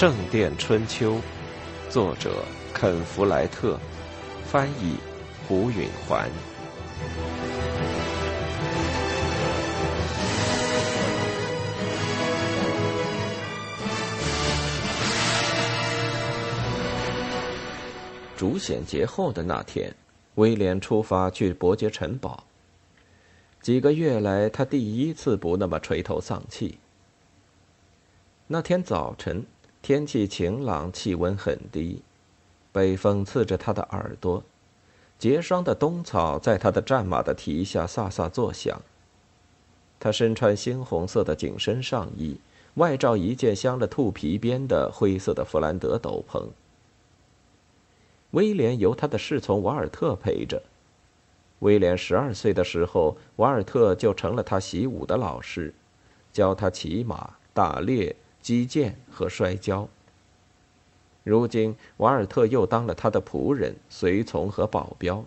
圣殿春秋》，作者肯·弗莱特，翻译胡允环。主显节后的那天，威廉出发去伯爵城堡。几个月来，他第一次不那么垂头丧气。那天早晨，天气晴朗，气温很低，北风刺着他的耳朵，结霜的冬草在他的战马的蹄下飒飒作响。他身穿猩红色的紧身上衣，外罩一件镶了兔皮边的灰色的弗兰德斗篷。威廉由他的侍从瓦尔特陪着。威廉十二岁的时候，瓦尔特就成了他习武的老师，教他骑马、打猎。击剑和摔跤。如今，瓦尔特又当了他的仆人、随从和保镖。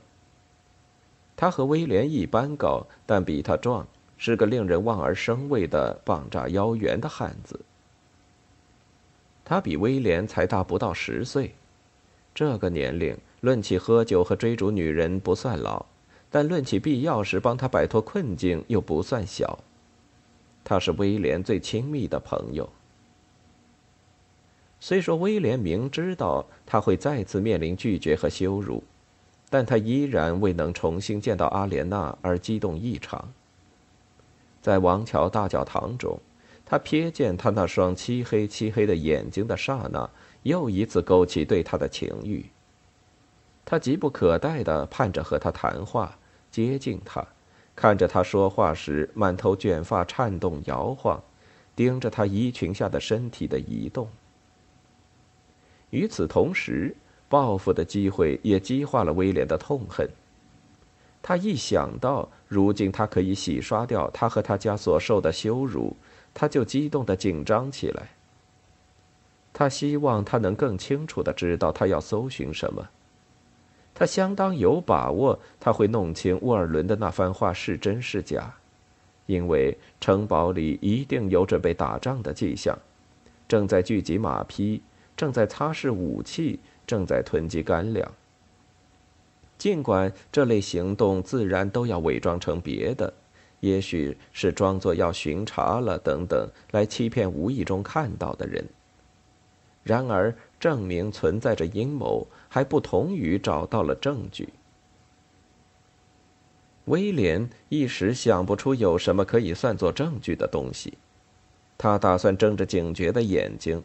他和威廉一般高，但比他壮，是个令人望而生畏的膀炸腰圆的汉子。他比威廉才大不到十岁，这个年龄论起喝酒和追逐女人不算老，但论起必要时帮他摆脱困境又不算小。他是威廉最亲密的朋友。虽说威廉明知道他会再次面临拒绝和羞辱，但他依然未能重新见到阿莲娜而激动异常。在王桥大教堂中，他瞥见他那双漆黑漆黑的眼睛的刹那，又一次勾起对他的情欲。他急不可待地盼着和他谈话，接近他，看着他说话时满头卷发颤动摇晃，盯着他衣裙下的身体的移动。与此同时，报复的机会也激化了威廉的痛恨。他一想到如今他可以洗刷掉他和他家所受的羞辱，他就激动的紧张起来。他希望他能更清楚的知道他要搜寻什么。他相当有把握他会弄清沃尔伦的那番话是真是假，因为城堡里一定有准备打仗的迹象，正在聚集马匹。正在擦拭武器，正在囤积干粮。尽管这类行动自然都要伪装成别的，也许是装作要巡查了等等，来欺骗无意中看到的人。然而，证明存在着阴谋，还不同于找到了证据。威廉一时想不出有什么可以算作证据的东西，他打算睁着警觉的眼睛。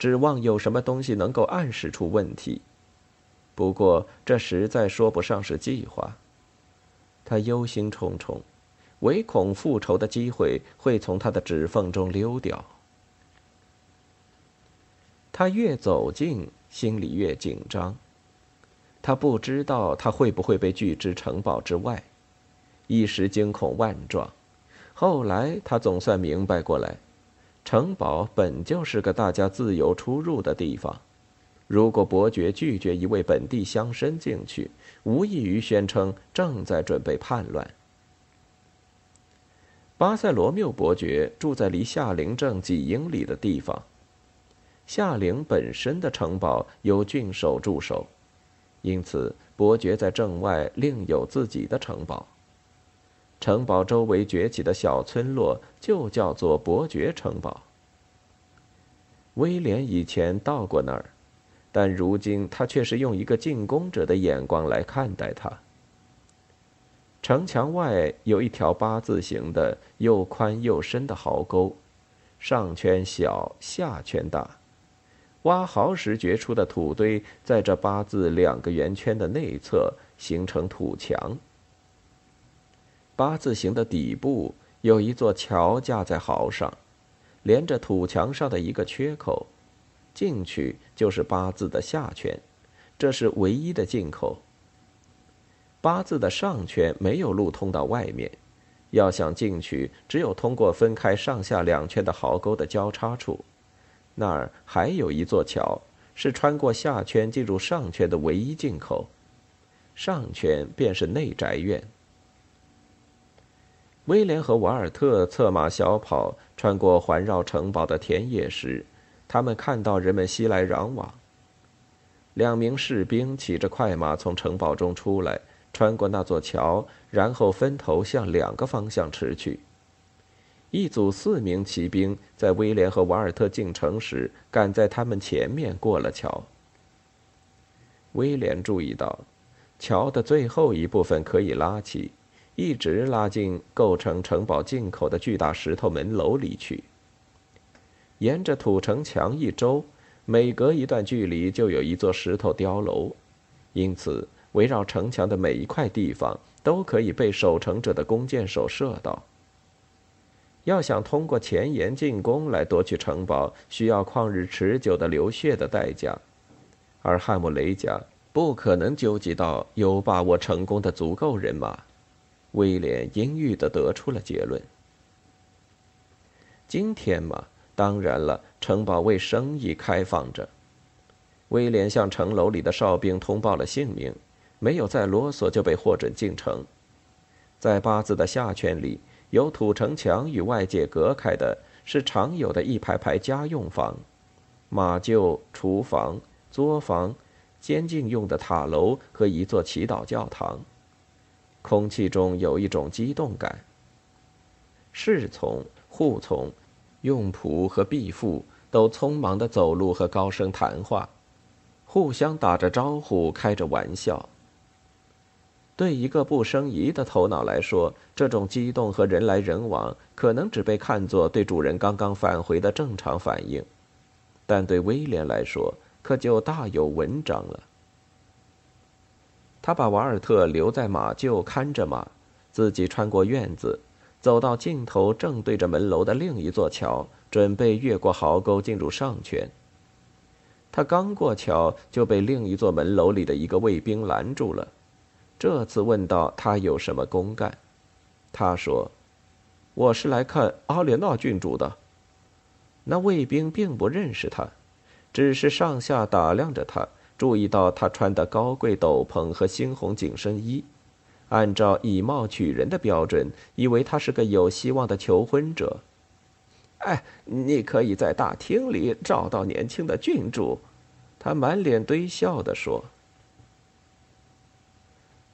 指望有什么东西能够暗示出问题，不过这实在说不上是计划。他忧心忡忡，唯恐复仇的机会会从他的指缝中溜掉。他越走近，心里越紧张。他不知道他会不会被拒之城堡之外，一时惊恐万状。后来他总算明白过来。城堡本就是个大家自由出入的地方，如果伯爵拒绝一位本地乡绅进去，无异于宣称正在准备叛乱。巴塞罗缪伯爵住在离夏陵镇几英里的地方，夏陵本身的城堡由郡守驻守，因此伯爵在镇外另有自己的城堡。城堡周围崛起的小村落就叫做伯爵城堡。威廉以前到过那儿，但如今他却是用一个进攻者的眼光来看待它。城墙外有一条八字形的又宽又深的壕沟，上圈小，下圈大。挖壕时掘出的土堆在这八字两个圆圈的内侧形成土墙。八字形的底部有一座桥架在壕上，连着土墙上的一个缺口，进去就是八字的下圈，这是唯一的进口。八字的上圈没有路通到外面，要想进去，只有通过分开上下两圈的壕沟的交叉处，那儿还有一座桥，是穿过下圈进入上圈的唯一进口，上圈便是内宅院。威廉和瓦尔特策马小跑，穿过环绕城堡的田野时，他们看到人们熙来攘往。两名士兵骑着快马从城堡中出来，穿过那座桥，然后分头向两个方向驰去。一组四名骑兵在威廉和瓦尔特进城时，赶在他们前面过了桥。威廉注意到，桥的最后一部分可以拉起，一直拉进构成城堡进口的巨大石头门楼里去。沿着土城墙一周，每隔一段距离就有一座石头碉楼，因此围绕城墙的每一块地方都可以被守城者的弓箭手射到。要想通过前沿进攻来夺取城堡，需要旷日持久的流血的代价，而汉姆雷家不可能纠集到有把握成功的足够人马。威廉阴郁的得出了结论。今天嘛。当然了，城堡为生意开放着。威廉向城楼里的哨兵通报了姓名，没有再啰嗦，就被获准进城。在八字的下圈里，有土城墙与外界隔开的，是常有的一排排家用房、马厩、厨房、作坊、监禁用的塔楼和一座祈祷教堂。空气中有一种激动感。侍从、护从。用仆和婢妇都匆忙地走路和高声谈话，互相打着招呼，开着玩笑。对一个不生疑的头脑来说，这种激动和人来人往可能只被看作对主人刚刚返回的正常反应，但对威廉来说，可就大有文章了。他把瓦尔特留在马厩看着马，自己穿过院子。走到尽头，正对着门楼的另一座桥，准备越过壕沟进入上圈。他刚过桥，就被另一座门楼里的一个卫兵拦住了。这次问到：“他有什么公干？”他说：“我是来看阿莲娜郡主的。”那卫兵并不认识他，只是上下打量着他，注意到他穿的高贵斗篷和猩红紧身衣。按照以貌取人的标准，以为他是个有希望的求婚者。哎，你可以在大厅里找到年轻的郡主，他满脸堆笑地说。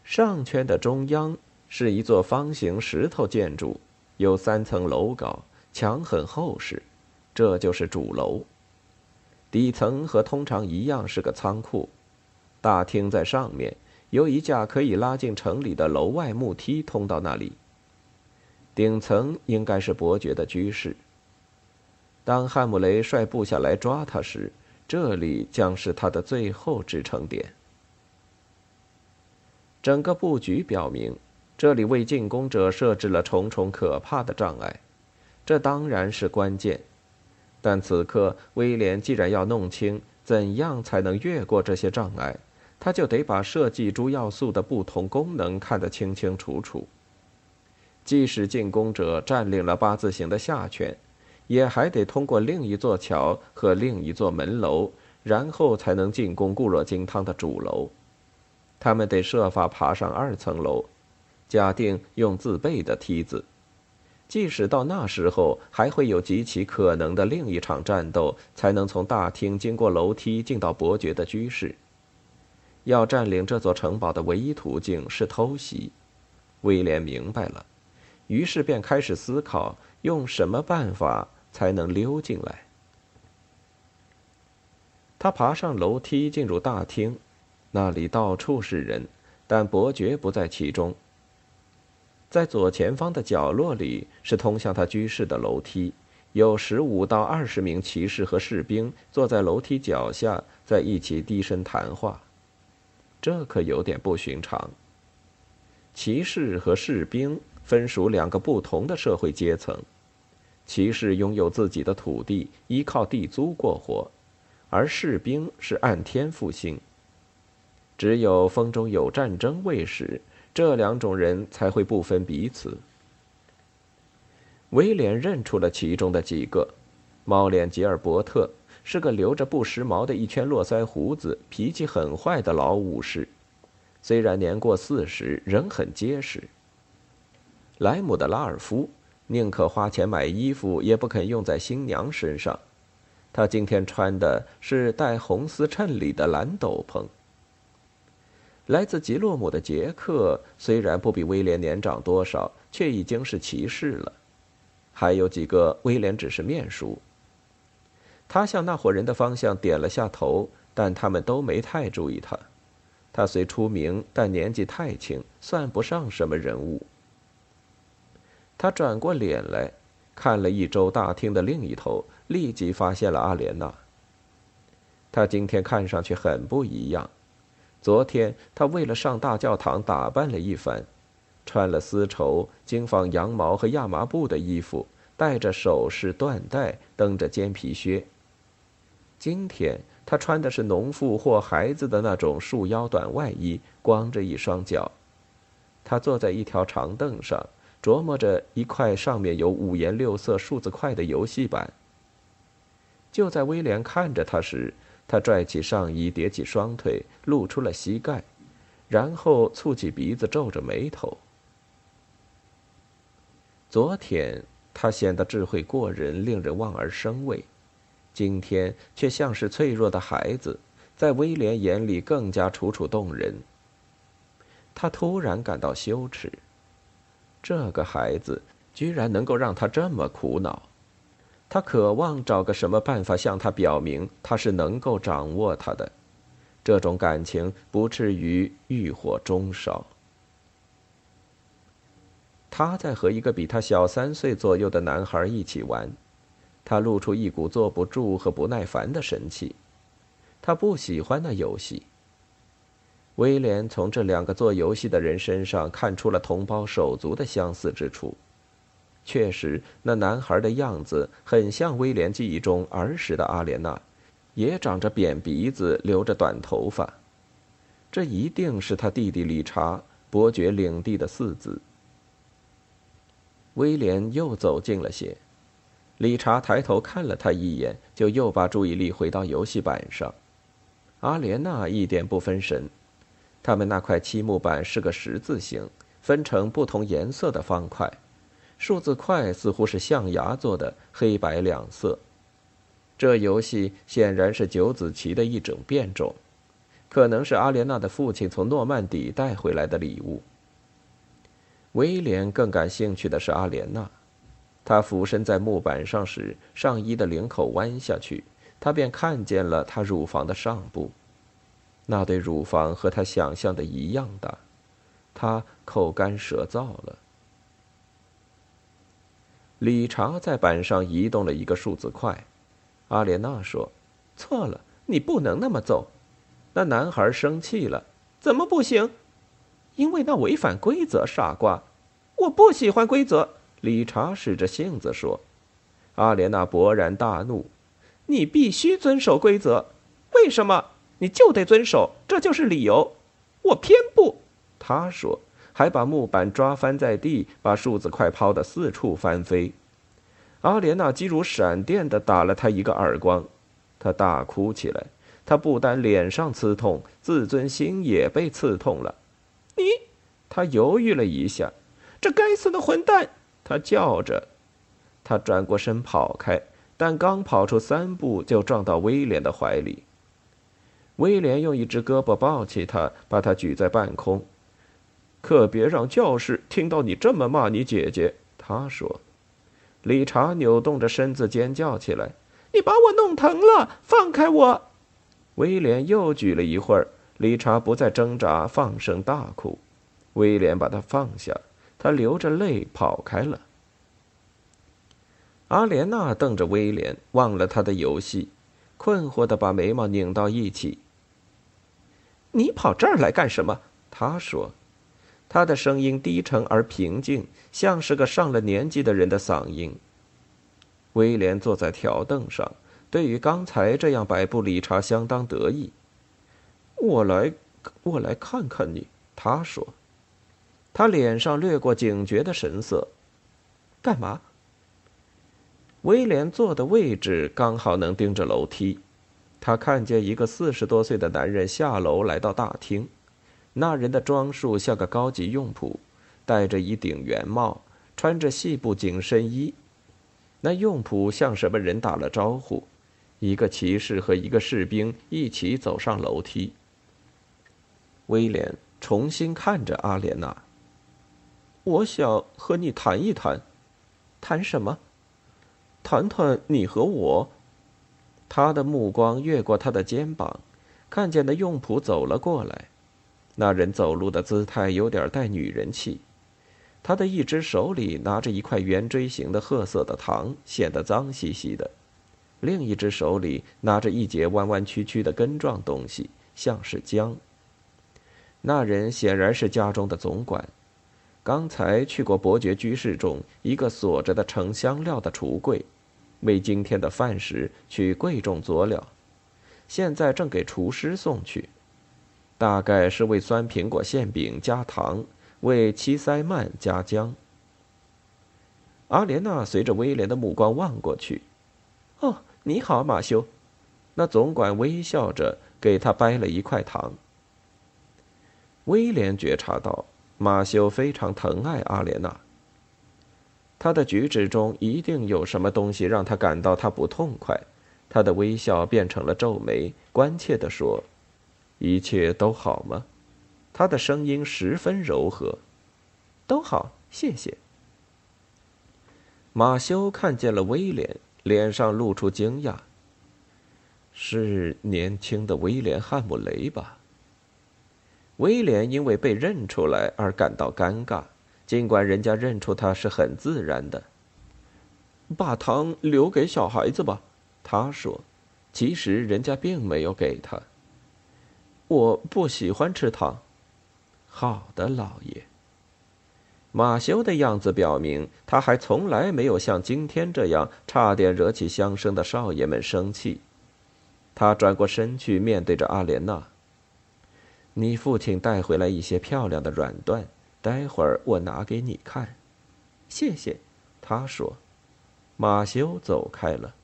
上圈的中央是一座方形石头建筑，有三层楼高，墙很厚实，这就是主楼。底层和通常一样是个仓库，大厅在上面。有一架可以拉进城里的楼外木梯通到那里。顶层应该是伯爵的居室。当汉姆雷率部下来抓他时，这里将是他的最后支撑点。整个布局表明，这里为进攻者设置了重重可怕的障碍，这当然是关键。但此刻，威廉既然要弄清怎样才能越过这些障碍。他就得把设计诸要素的不同功能看得清清楚楚。即使进攻者占领了八字形的下圈，也还得通过另一座桥和另一座门楼，然后才能进攻固若金汤的主楼。他们得设法爬上二层楼，假定用自备的梯子。即使到那时候，还会有极其可能的另一场战斗，才能从大厅经过楼梯进到伯爵的居室。要占领这座城堡的唯一途径是偷袭，威廉明白了，于是便开始思考用什么办法才能溜进来。他爬上楼梯进入大厅，那里到处是人，但伯爵不在其中。在左前方的角落里是通向他居室的楼梯，有十五到二十名骑士和士兵坐在楼梯脚下，在一起低声谈话。这可有点不寻常。骑士和士兵分属两个不同的社会阶层，骑士拥有自己的土地，依靠地租过活，而士兵是按天付薪。只有风中有战争未时，这两种人才会不分彼此。威廉认出了其中的几个，猫脸吉尔伯特。是个留着不时髦的一圈络腮胡子、脾气很坏的老武士，虽然年过四十，仍很结实。莱姆的拉尔夫宁可花钱买衣服，也不肯用在新娘身上。他今天穿的是带红丝衬里的蓝斗篷。来自吉洛姆的杰克虽然不比威廉年长多少，却已经是骑士了。还有几个威廉只是面熟。他向那伙人的方向点了下头，但他们都没太注意他。他虽出名，但年纪太轻，算不上什么人物。他转过脸来，看了一周大厅的另一头，立即发现了阿莲娜。她今天看上去很不一样。昨天他为了上大教堂打扮了一番，穿了丝绸、精纺羊毛和亚麻布的衣服，戴着首饰、缎带，蹬着尖皮靴。今天他穿的是农妇或孩子的那种束腰短外衣，光着一双脚。他坐在一条长凳上。琢磨着一块上面有五颜六色数字块的游戏板。就在威廉看着他时，他拽起上衣，叠起双腿，露出了膝盖，然后蹙起鼻子，皱着眉头。昨天他显得智慧过人，令人望而生畏；今天却像是脆弱的孩子，在威廉眼里更加楚楚动人。他突然感到羞耻。这个孩子居然能够让他这么苦恼，他渴望找个什么办法向他表明他是能够掌握他的，这种感情不至于欲火中烧。他在和一个比他小三岁左右的男孩一起玩，他露出一股坐不住和不耐烦的神气，他不喜欢那游戏。威廉从这两个做游戏的人身上看出了同胞手足的相似之处。确实，那男孩的样子很像威廉记忆中儿时的阿莲娜，也长着扁鼻子，留着短头发。这一定是他弟弟理查伯爵领地的四子。威廉又走近了些，理查抬头看了他一眼，就又把注意力回到游戏板上。阿莲娜一点不分神。他们那块漆木板是个十字形，分成不同颜色的方块，数字块似乎是象牙做的，黑白两色。这游戏显然是九子棋的一种变种，可能是阿莲娜的父亲从诺曼底带回来的礼物。威廉更感兴趣的是阿莲娜，她俯身在木板上时，上衣的领口弯下去，他便看见了她乳房的上部。那对乳房和他想象的一样大，他口干舌燥了。理查在板上移动了一个数字块，阿莲娜说：“错了，你不能那么走。”那男孩生气了：“怎么不行？因为那违反规则，傻瓜！我不喜欢规则。”理查使着性子说。阿莲娜勃然大怒：“你必须遵守规则，为什么？”你就得遵守，这就是理由。我偏不。他说，还把木板抓翻在地，把数字块抛得四处翻飞。阿莲娜几如闪电的打了他一个耳光，他大哭起来。他不但脸上刺痛，自尊心也被刺痛了。你，他犹豫了一下。这该死的混蛋！他叫着。他转过身跑开，但刚跑出三步，就撞到威廉的怀里。威廉用一只胳膊抱起他，把他举在半空。可别让教士听到你这么骂你姐姐，他说。理查扭动着身子尖叫起来：“你把我弄疼了，放开我！”威廉又举了一会儿，理查不再挣扎，放声大哭。威廉把他放下，他流着泪跑开了。阿莲娜瞪着威廉，忘了他的游戏，困惑的把眉毛拧到一起。你跑这儿来干什么？他说，他的声音低沉而平静，像是个上了年纪的人的嗓音。威廉坐在条凳上，对于刚才这样摆布理查相当得意。我来，我来看看你。他说，他脸上掠过警觉的神色。干嘛？威廉坐的位置刚好能盯着楼梯。他看见一个四十多岁的男人下楼来到大厅，那人的装束像个高级用仆，戴着一顶圆帽，穿着细布紧身衣。那用仆向什么人打了招呼，一个骑士和一个士兵一起走上楼梯。威廉重新看着阿莲娜。我想和你谈一谈，谈什么？谈谈你和我。他的目光越过他的肩膀，看见那用仆走了过来。那人走路的姿态有点带女人气，他的一只手里拿着一块圆锥形的褐色的糖，显得脏兮兮的；另一只手里拿着一截弯弯曲曲的根状东西，像是姜。那人显然是家中的总管。刚才去过伯爵居室中一个锁着的盛香料的橱柜，为今天的饭食取贵重佐料，现在正给厨师送去，大概是为酸苹果馅饼加糖，为七塞曼加姜。阿莲娜随着威廉的目光望过去，哦，你好，马修。那总管微笑着给他掰了一块糖。威廉觉察到。马修非常疼爱阿莲娜。他的举止中一定有什么东西让他感到他不痛快。他的微笑变成了皱眉，关切地说：“一切都好吗？”他的声音十分柔和：“都好，谢谢。”马修看见了威廉，脸上露出惊讶：“是年轻的威廉·汉姆雷吧？”威廉因为被认出来而感到尴尬，尽管人家认出他是很自然的。把糖留给小孩子吧，他说。其实人家并没有给他。我不喜欢吃糖。好的，老爷。马修的样子表明，他还从来没有像今天这样差点惹起乡绅的少爷们生气。他转过身去，面对着阿莲娜。你父亲带回来一些漂亮的软缎，待会儿我拿给你看。谢谢，他说。马修走开了。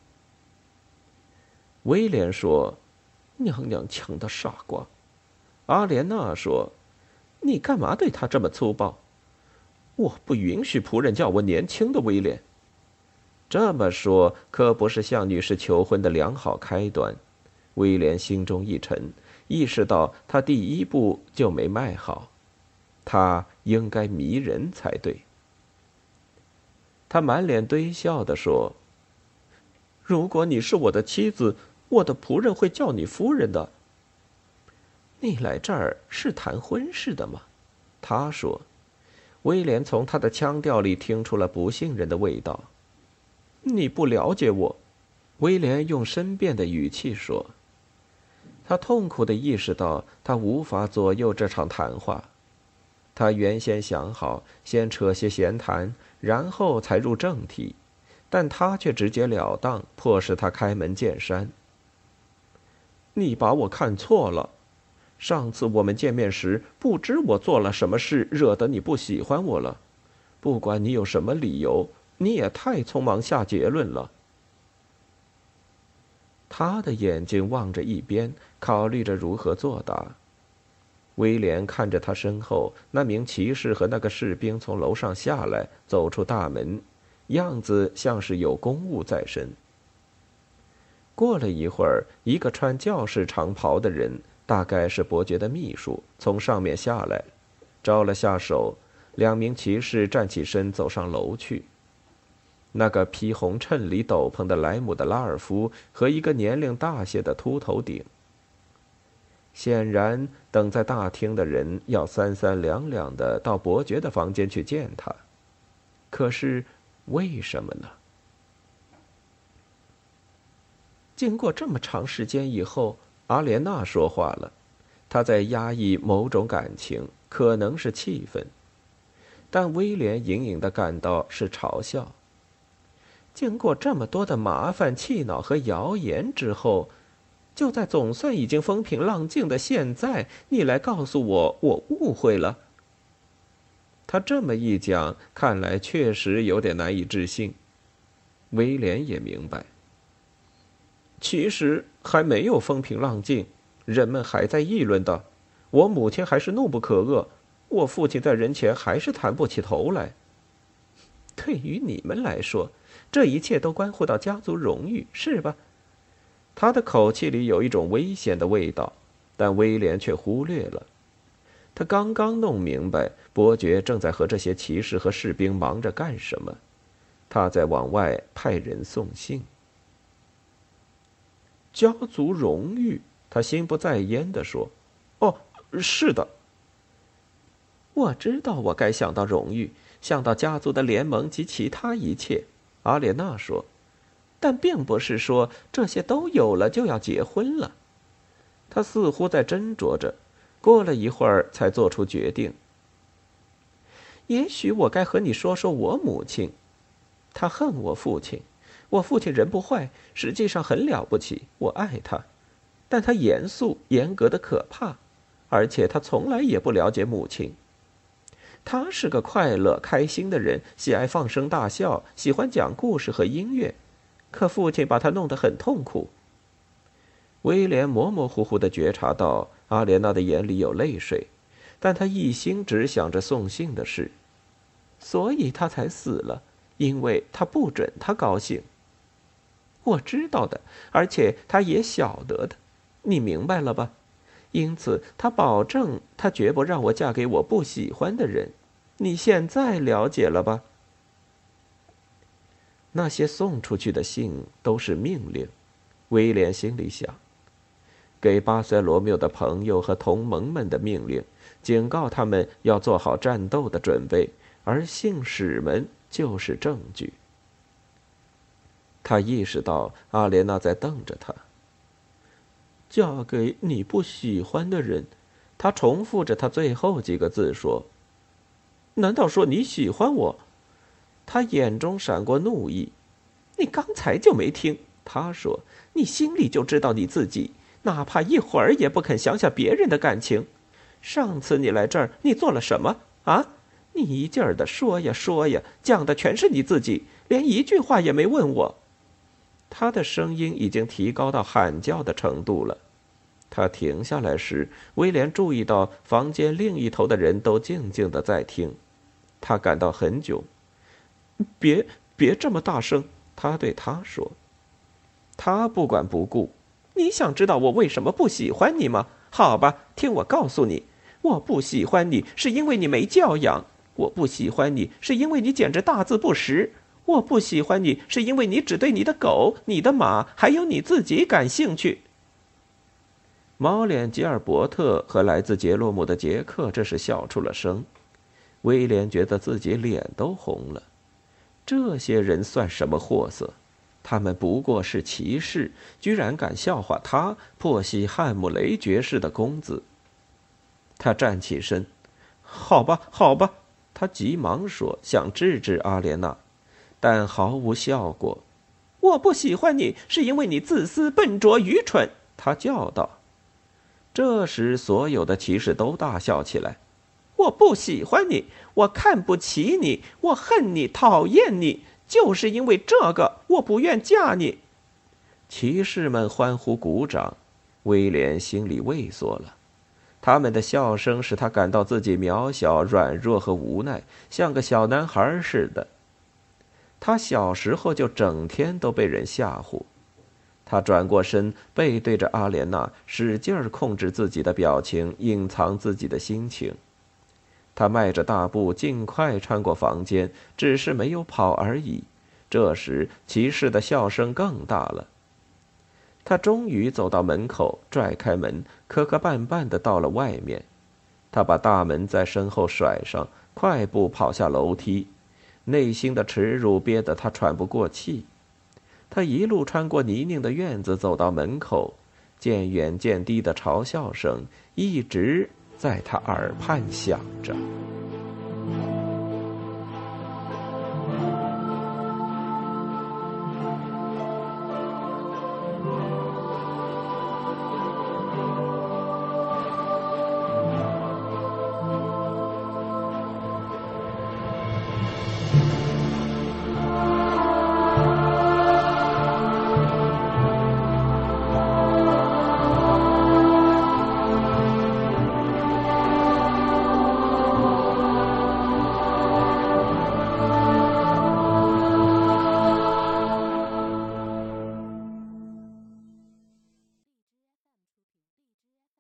威廉说：“娘娘腔的傻瓜。”阿莲娜说：“你干嘛对他这么粗暴？”我不允许仆人叫我年轻的威廉。这么说可不是向女士求婚的良好开端。威廉心中一沉。意识到他第一步就没迈好，他应该迷人才对。他满脸堆笑的说：“如果你是我的妻子，我的仆人会叫你夫人的。”你来这儿是谈婚事的吗？他说。威廉从他的腔调里听出了不信任的味道。你不了解我，威廉用申辩的语气说。他痛苦的意识到，他无法左右这场谈话。他原先想好先扯些闲谈，然后才入正题，但他却直截了当，迫使他开门见山。你把我看错了。上次我们见面时，不知我做了什么事，惹得你不喜欢我了。不管你有什么理由，你也太匆忙下结论了。他的眼睛望着一边。考虑着如何作答，威廉看着他身后那名骑士和那个士兵从楼上下来，走出大门，样子像是有公务在身。过了一会儿，一个穿教士长袍的人，大概是伯爵的秘书，从上面下来，招了下手，两名骑士站起身走上楼去。那个披红衬里斗篷的莱姆的拉尔夫和一个年龄大些的秃头顶。显然，等在大厅的人要三三两两的到伯爵的房间去见他。可是，为什么呢？经过这么长时间以后，阿莲娜说话了。她在压抑某种感情，可能是气愤，但威廉隐隐的感到是嘲笑。经过这么多的麻烦、气恼和谣言之后。就在总算已经风平浪静的现在，你来告诉我我误会了。他这么一讲，看来确实有点难以置信。威廉也明白，其实还没有风平浪静，人们还在议论的，我母亲还是怒不可遏，我父亲在人前还是抬不起头来。对于你们来说，这一切都关乎到家族荣誉，是吧？他的口气里有一种危险的味道，但威廉却忽略了。他刚刚弄明白伯爵正在和这些骑士和士兵忙着干什么，他在往外派人送信。家族荣誉，他心不在焉地说：“哦，是的，我知道我该想到荣誉，想到家族的联盟及其他一切。”阿莲娜说：“但并不是说这些都有了就要结婚了。”他似乎在斟酌着。过了一会儿，才做出决定。也许我该和你说说我母亲，她恨我父亲。我父亲人不坏，实际上很了不起，我爱他，但他严肃严格的可怕，而且他从来也不了解母亲。他是个快乐开心的人，喜爱放声大笑，喜欢讲故事和音乐，可父亲把他弄得很痛苦。威廉模模糊糊的觉察到。阿莲娜的眼里有泪水，但他一心只想着送信的事，所以他才死了，因为他不准他高兴。我知道的，而且他也晓得的，你明白了吧？因此，他保证他绝不让我嫁给我不喜欢的人。你现在了解了吧？那些送出去的信都是命令，威廉心里想。给巴塞罗缪的朋友和同盟们的命令，警告他们要做好战斗的准备，而信使们就是证据。他意识到阿莲娜在瞪着他。嫁给你不喜欢的人，他重复着他最后几个字说：“难道说你喜欢我？”他眼中闪过怒意。你刚才就没听他说，你心里就知道你自己。哪怕一会儿也不肯想想别人的感情。上次你来这儿，你做了什么啊？你一劲儿的说呀说呀，讲的全是你自己，连一句话也没问我。他的声音已经提高到喊叫的程度了。他停下来时，威廉注意到房间另一头的人都静静的在听。他感到很久。别别这么大声，他对他说。他不管不顾。你想知道我为什么不喜欢你吗？好吧，听我告诉你，我不喜欢你是因为你没教养；我不喜欢你是因为你简直大字不识；我不喜欢你是因为你只对你的狗、你的马还有你自己感兴趣。猫脸吉尔伯特和来自杰洛姆的杰克这是笑出了声，威廉觉得自己脸都红了。这些人算什么货色？他们不过是骑士，居然敢笑话他破西汉姆雷爵士的公子。他站起身，好吧，好吧，他急忙说，想制止阿莲娜，但毫无效果。我不喜欢你，是因为你自私、笨拙、愚蠢。他叫道。这时，所有的骑士都大笑起来。我不喜欢你，我看不起你，我恨你，讨厌你。就是因为这个，我不愿嫁你。骑士们欢呼鼓掌，威廉心里畏缩了。他们的笑声使他感到自己渺小、软弱和无奈，像个小男孩似的。他小时候就整天都被人吓唬。他转过身，背对着阿莲娜，使劲儿控制自己的表情，隐藏自己的心情。他迈着大步，尽快穿过房间，只是没有跑而已。这时，骑士的笑声更大了。他终于走到门口，拽开门，磕磕绊绊的到了外面。他把大门在身后甩上，快步跑下楼梯，内心的耻辱憋得他喘不过气。他一路穿过泥泞的院子，走到门口，渐远渐低的嘲笑声一直。在他耳畔响着。